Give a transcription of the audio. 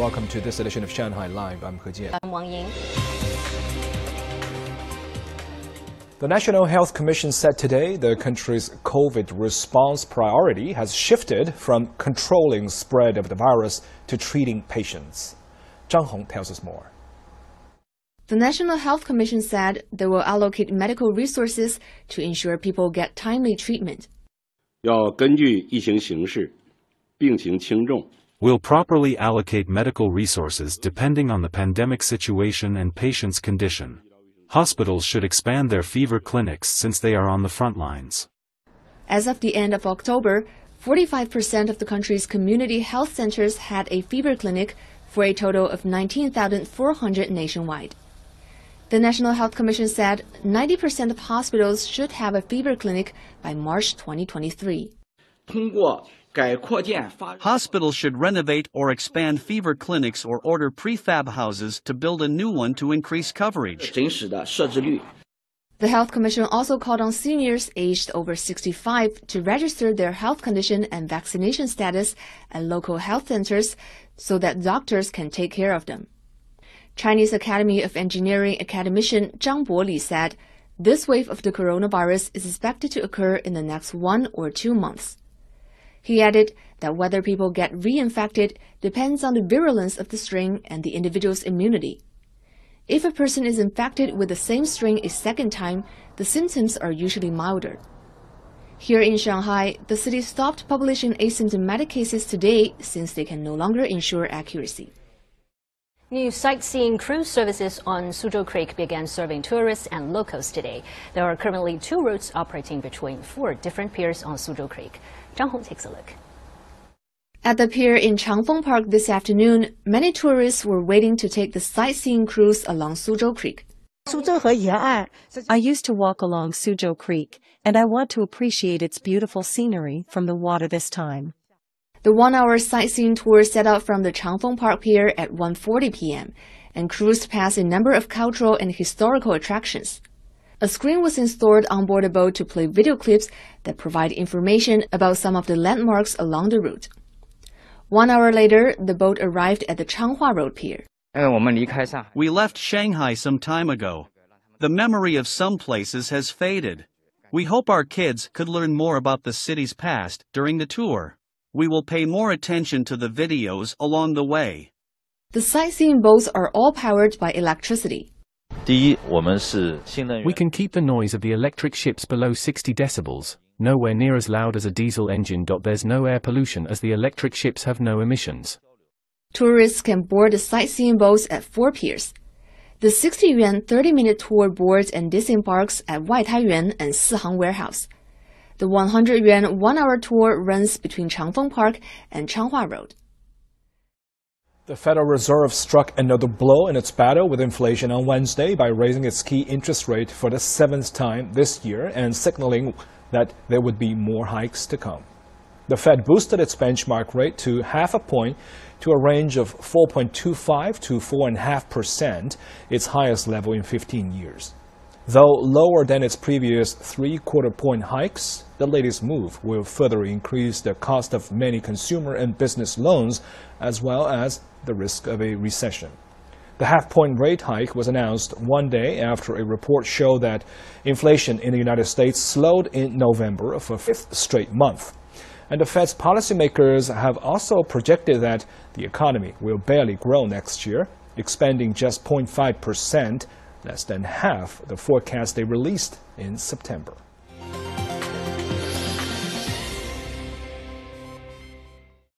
Welcome to this edition of Shanghai Live. I'm He Jian. I'm Wang Ying. The National Health Commission said today the country's COVID response priority has shifted from controlling spread of the virus to treating patients. Zhang Hong tells us more. The National Health Commission said they will allocate medical resources to ensure people get timely treatment. 要根据疫情形势、病情轻重 will properly allocate medical resources depending on the pandemic situation and patient's condition. Hospitals should expand their fever clinics since they are on the front lines. As of the end of October, 45% of the country's community health centers had a fever clinic for a total of 19,400 nationwide. The National Health Commission said 90% of hospitals should have a fever clinic by March 2023. Hospitals should renovate or expand fever clinics or order prefab houses to build a new one to increase coverage. The Health Commission also called on seniors aged over 65 to register their health condition and vaccination status at local health centers so that doctors can take care of them. Chinese Academy of Engineering academician Zhang Boli said, this wave of the coronavirus is expected to occur in the next one or two months. He added that whether people get reinfected depends on the virulence of the strain and the individual's immunity. If a person is infected with the same strain a second time, the symptoms are usually milder. Here in Shanghai, the city stopped publishing asymptomatic cases today since they can no longer ensure accuracy. New sightseeing cruise services on Suzhou Creek began serving tourists and locals today. There are currently two routes operating between four different piers on Suzhou Creek. Zhang Hong takes a look. At the pier in Changfeng Park this afternoon, many tourists were waiting to take the sightseeing cruise along Suzhou Creek. I used to walk along Suzhou Creek, and I want to appreciate its beautiful scenery from the water this time. The one-hour sightseeing tour set out from the Changfeng Park Pier at 1.40 p.m. and cruised past a number of cultural and historical attractions. A screen was installed on board the boat to play video clips that provide information about some of the landmarks along the route. One hour later, the boat arrived at the Changhua Road Pier. We left Shanghai some time ago. The memory of some places has faded. We hope our kids could learn more about the city's past during the tour we will pay more attention to the videos along the way. The sightseeing boats are all powered by electricity. We can keep the noise of the electric ships below 60 decibels, nowhere near as loud as a diesel engine. There's no air pollution as the electric ships have no emissions. Tourists can board the sightseeing boats at four piers. The 60 yuan 30 minute tour boards and disembarks at Waitanyuan and Sihang Warehouse. The 100 yuan one hour tour runs between Changfeng Park and Changhua Road. The Federal Reserve struck another blow in its battle with inflation on Wednesday by raising its key interest rate for the seventh time this year and signaling that there would be more hikes to come. The Fed boosted its benchmark rate to half a point to a range of 4.25 to 4.5 percent, its highest level in 15 years. Though lower than its previous three quarter point hikes, the latest move will further increase the cost of many consumer and business loans, as well as the risk of a recession. The half point rate hike was announced one day after a report showed that inflation in the United States slowed in November for a fifth straight month. And the Fed's policymakers have also projected that the economy will barely grow next year, expanding just 0.5 percent less than half the forecast they released in September.